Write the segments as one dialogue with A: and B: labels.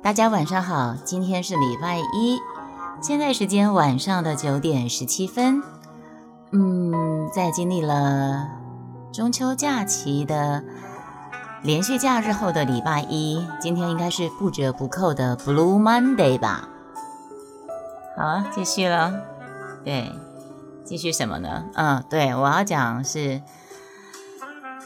A: 大家晚上好，今天是礼拜一，现在时间晚上的九点十七分。嗯，在经历了中秋假期的连续假日后的礼拜一，今天应该是不折不扣的 Blue Monday 吧？好啊，继续了。对，继续什么呢？嗯，对我要讲是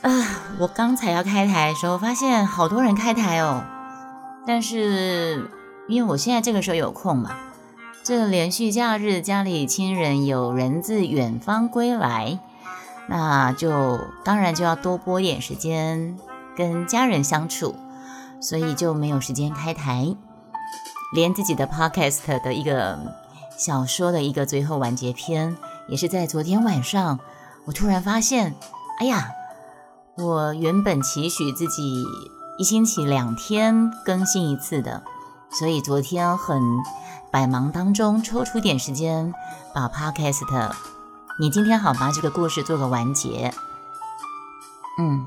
A: 啊，我刚才要开台的时候，发现好多人开台哦。但是，因为我现在这个时候有空嘛，这连续假日家里亲人有人自远方归来，那就当然就要多拨点时间跟家人相处，所以就没有时间开台，连自己的 podcast 的一个小说的一个最后完结篇，也是在昨天晚上，我突然发现，哎呀，我原本期许自己。一星期两天更新一次的，所以昨天很百忙当中抽出点时间把 Podcast，你今天好吗？这个故事做个完结。嗯，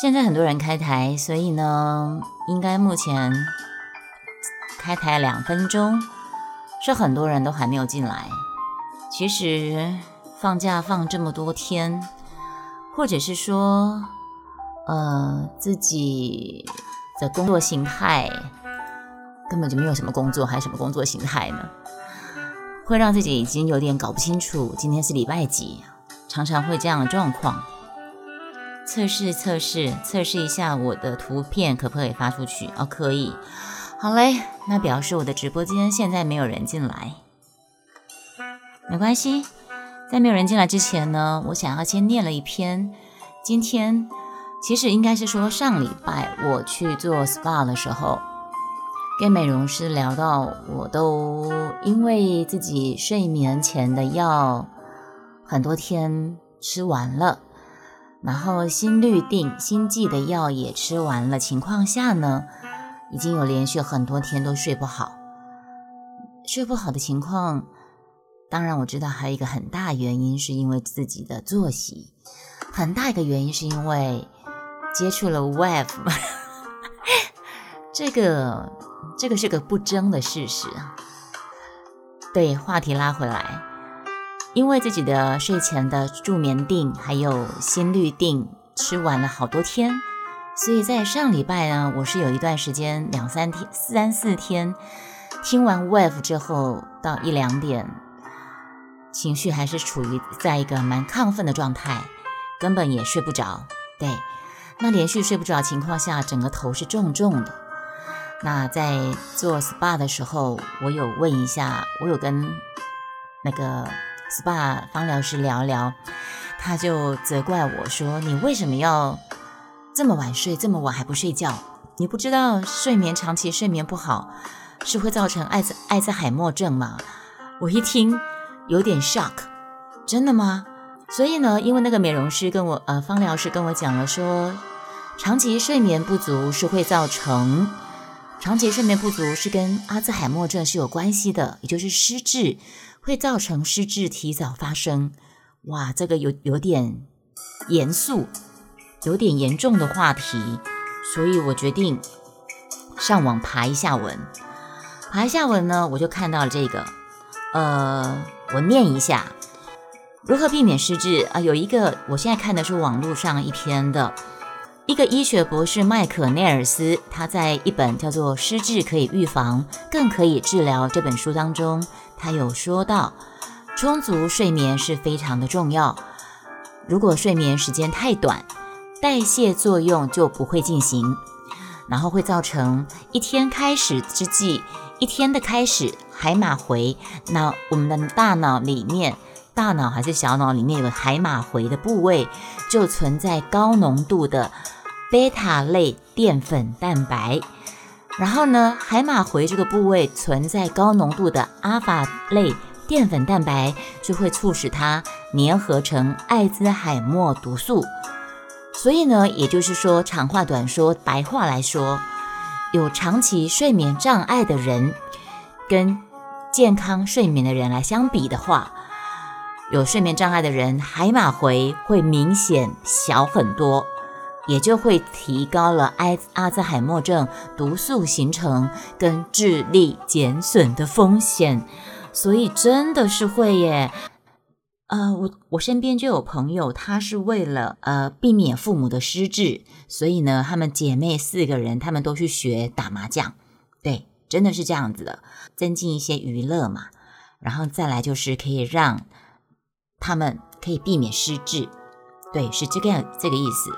A: 现在很多人开台，所以呢，应该目前开台两分钟，是很多人都还没有进来。其实放假放这么多天，或者是说。呃，自己的工作形态根本就没有什么工作，还是什么工作形态呢？会让自己已经有点搞不清楚今天是礼拜几，常常会这样的状况。测试测试测试一下我的图片可不可以发出去？哦，可以。好嘞，那表示我的直播间现在没有人进来，没关系。在没有人进来之前呢，我想要先念了一篇今天。其实应该是说，上礼拜我去做 SPA 的时候，跟美容师聊到，我都因为自己睡眠前的药很多天吃完了，然后心率定、心悸的药也吃完了情况下呢，已经有连续很多天都睡不好。睡不好的情况，当然我知道还有一个很大原因，是因为自己的作息，很大一个原因是因为。接触了 Web，这个这个是个不争的事实啊。对，话题拉回来，因为自己的睡前的助眠定还有心率定吃完了好多天，所以在上礼拜呢，我是有一段时间两三天、三四天听完 Web 之后，到一两点，情绪还是处于在一个蛮亢奋的状态，根本也睡不着。对。那连续睡不着情况下，整个头是重重的。那在做 SPA 的时候，我有问一下，我有跟那个 SPA 方疗师聊聊，他就责怪我说：“你为什么要这么晚睡，这么晚还不睡觉？你不知道睡眠长期睡眠不好是会造成艾滋艾滋海默症吗？”我一听有点 shock，真的吗？所以呢，因为那个美容师跟我呃方疗师跟我讲了说。长期睡眠不足是会造成长期睡眠不足是跟阿兹海默症是有关系的，也就是失智会造成失智提早发生。哇，这个有有点严肃，有点严重的话题，所以我决定上网爬一下文。爬一下文呢，我就看到了这个，呃，我念一下如何避免失智啊。有一个，我现在看的是网络上一篇的。一个医学博士麦克内尔斯，他在一本叫做《失智可以预防，更可以治疗》这本书当中，他有说到，充足睡眠是非常的重要。如果睡眠时间太短，代谢作用就不会进行，然后会造成一天开始之际，一天的开始海马回，那我们的大脑里面。大脑还是小脑里面有海马回的部位，就存在高浓度的贝塔类淀粉蛋白。然后呢，海马回这个部位存在高浓度的阿法类淀粉蛋白，就会促使它粘合成艾滋海默毒素。所以呢，也就是说，长话短说，白话来说，有长期睡眠障碍的人，跟健康睡眠的人来相比的话，有睡眠障碍的人，海马回会明显小很多。也就会提高了阿阿兹海默症毒素形成跟智力减损的风险，所以真的是会耶。呃，我我身边就有朋友，她是为了呃避免父母的失智，所以呢，她们姐妹四个人，她们都去学打麻将，对，真的是这样子的，增进一些娱乐嘛，然后再来就是可以让他们可以避免失智，对，是这个这个意思。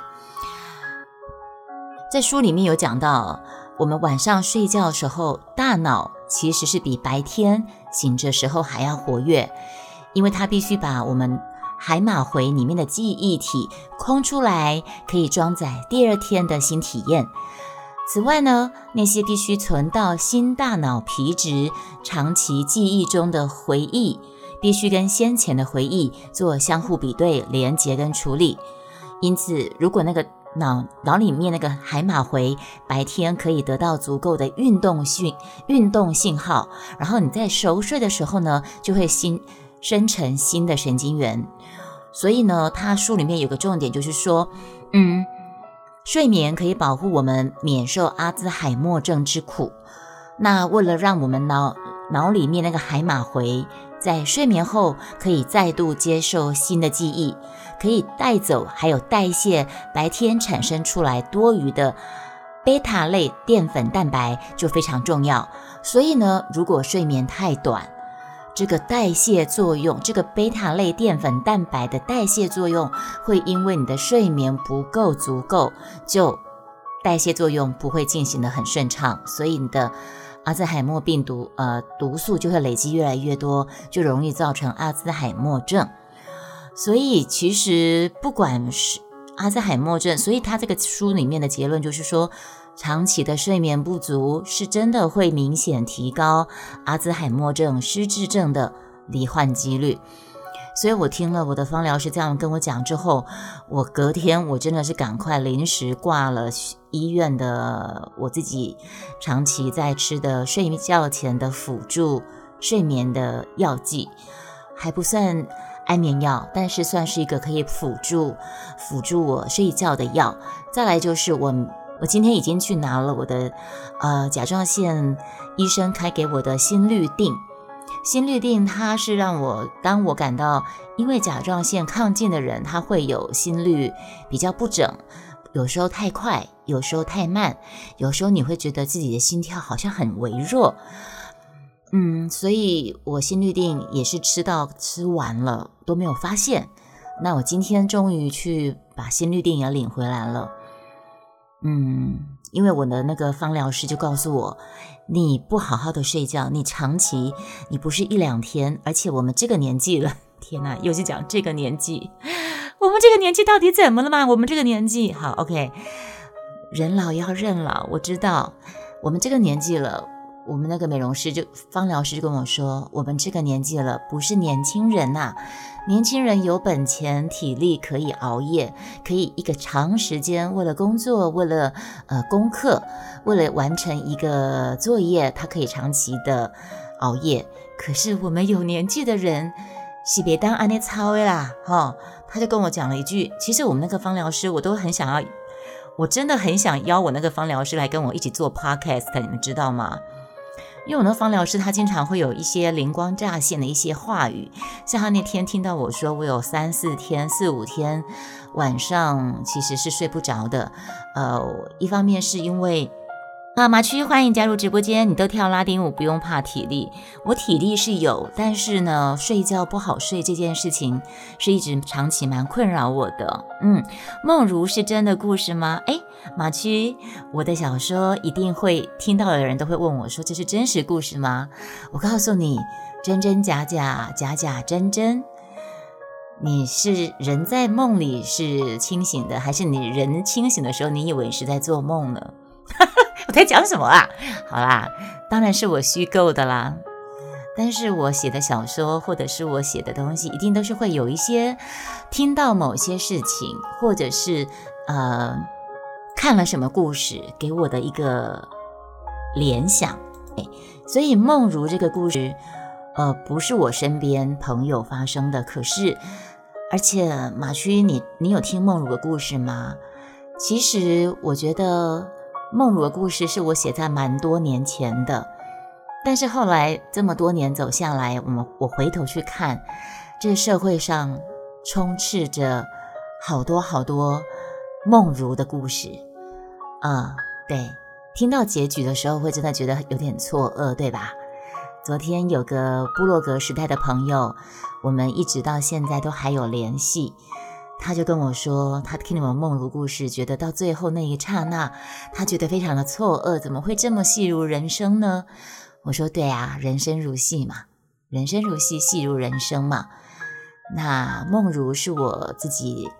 A: 在书里面有讲到，我们晚上睡觉的时候，大脑其实是比白天醒着时候还要活跃，因为它必须把我们海马回里面的记忆体空出来，可以装载第二天的新体验。此外呢，那些必须存到新大脑皮质长期记忆中的回忆，必须跟先前的回忆做相互比对、连接跟处理。因此，如果那个脑脑里面那个海马回白天可以得到足够的运动讯运动信号，然后你在熟睡的时候呢，就会新生成新的神经元。所以呢，他书里面有个重点就是说，嗯，睡眠可以保护我们免受阿兹海默症之苦。那为了让我们脑脑里面那个海马回在睡眠后可以再度接受新的记忆。可以带走，还有代谢白天产生出来多余的贝塔类淀粉蛋白就非常重要。所以呢，如果睡眠太短，这个代谢作用，这个贝塔类淀粉蛋白的代谢作用会因为你的睡眠不够足够，就代谢作用不会进行的很顺畅，所以你的阿兹海默病毒呃毒素就会累积越来越多，就容易造成阿兹海默症。所以其实不管是阿兹海默症，所以他这个书里面的结论就是说，长期的睡眠不足是真的会明显提高阿兹海默症失智症的罹患几率。所以我听了我的方疗师这样跟我讲之后，我隔天我真的是赶快临时挂了医院的我自己长期在吃的睡觉前的辅助睡眠的药剂，还不算。安眠药，但是算是一个可以辅助辅助我睡觉的药。再来就是我，我今天已经去拿了我的呃甲状腺医生开给我的心率定。心率定它是让我当我感到因为甲状腺亢进的人，他会有心率比较不整，有时候太快，有时候太慢，有时候你会觉得自己的心跳好像很微弱。嗯，所以我心率定也是吃到吃完了都没有发现。那我今天终于去把心率定也领回来了。嗯，因为我的那个方疗师就告诉我，你不好好的睡觉，你长期你不是一两天，而且我们这个年纪了，天哪，又是讲这个年纪，我们这个年纪到底怎么了嘛？我们这个年纪好，OK，人老要认老，我知道，我们这个年纪了。我们那个美容师就芳疗师就跟我说，我们这个年纪了，不是年轻人呐。年轻人有本钱、体力可以熬夜，可以一个长时间为了工作、为了呃功课、为了完成一个作业，他可以长期的熬夜。可是我们有年纪的人，是别当安尼操啦，哈。他就跟我讲了一句，其实我们那个芳疗师，我都很想要，我真的很想邀我那个芳疗师来跟我一起做 podcast，你们知道吗？因为我的芳疗师，他经常会有一些灵光乍现的一些话语，像他那天听到我说，我有三四天、四五天晚上其实是睡不着的，呃，一方面是因为。啊，马区，欢迎加入直播间。你都跳拉丁舞，不用怕体力。我体力是有，但是呢，睡觉不好睡这件事情是一直长期蛮困扰我的。嗯，梦如是真的故事吗？哎，马区，我的小说一定会听到的人都会问我说，这是真实故事吗？我告诉你，真真假假，假假真真。你是人在梦里是清醒的，还是你人清醒的时候，你以为是在做梦呢？哈哈我在讲什么啊？好啦，当然是我虚构的啦。但是我写的小说或者是我写的东西，一定都是会有一些听到某些事情，或者是呃看了什么故事给我的一个联想。所以梦如这个故事，呃，不是我身边朋友发生的。可是，而且马区，你你有听梦如的故事吗？其实我觉得梦如的故事是我写在蛮多年前的，但是后来这么多年走下来，我们我回头去看，这社会上充斥着好多好多梦如的故事。啊，对，听到结局的时候会真的觉得有点错愕，对吧？昨天有个部落格时代的朋友，我们一直到现在都还有联系。他就跟我说，他听了我梦如故事，觉得到最后那一刹那，他觉得非常的错愕，怎么会这么戏如人生呢？我说对啊，人生如戏嘛，人生如戏，戏如人生嘛。那梦如是我自己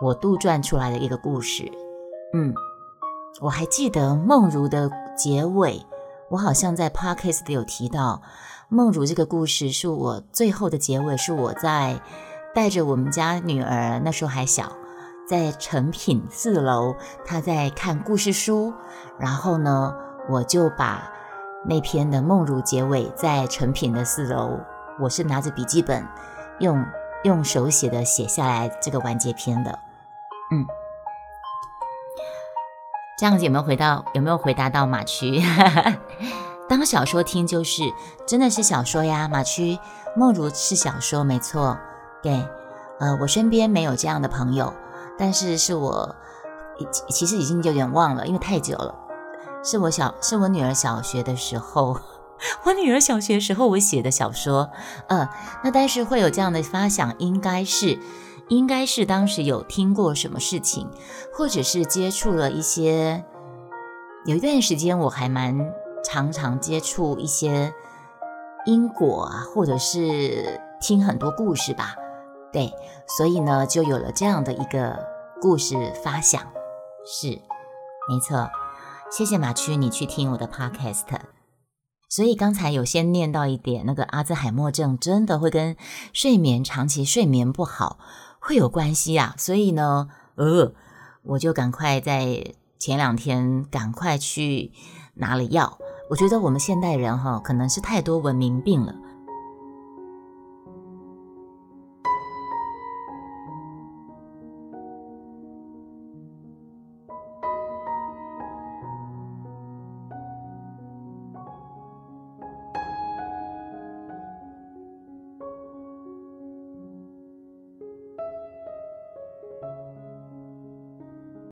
A: 我杜撰出来的一个故事。嗯，我还记得梦如的结尾。我好像在 podcast 里有提到，梦如这个故事是我最后的结尾，是我在带着我们家女儿，那时候还小，在成品四楼，她在看故事书，然后呢，我就把那篇的梦如结尾在成品的四楼，我是拿着笔记本，用用手写的写下来这个完结篇的，嗯。这样子有没有回到有没有回答到马区？当小说听就是真的是小说呀，马区梦如是小说没错。对，呃，我身边没有这样的朋友，但是是我其实已经有点忘了，因为太久了。是我小是我女儿小学的时候，我女儿小学时候我写的小说。呃，那但是会有这样的发想，应该是。应该是当时有听过什么事情，或者是接触了一些。有一段时间我还蛮常常接触一些因果啊，或者是听很多故事吧。对，所以呢，就有了这样的一个故事发想。是，没错。谢谢马区，你去听我的 podcast。所以刚才有先念到一点，那个阿兹海默症真的会跟睡眠长期睡眠不好。会有关系啊，所以呢，呃，我就赶快在前两天赶快去拿了药。我觉得我们现代人哈，可能是太多文明病了，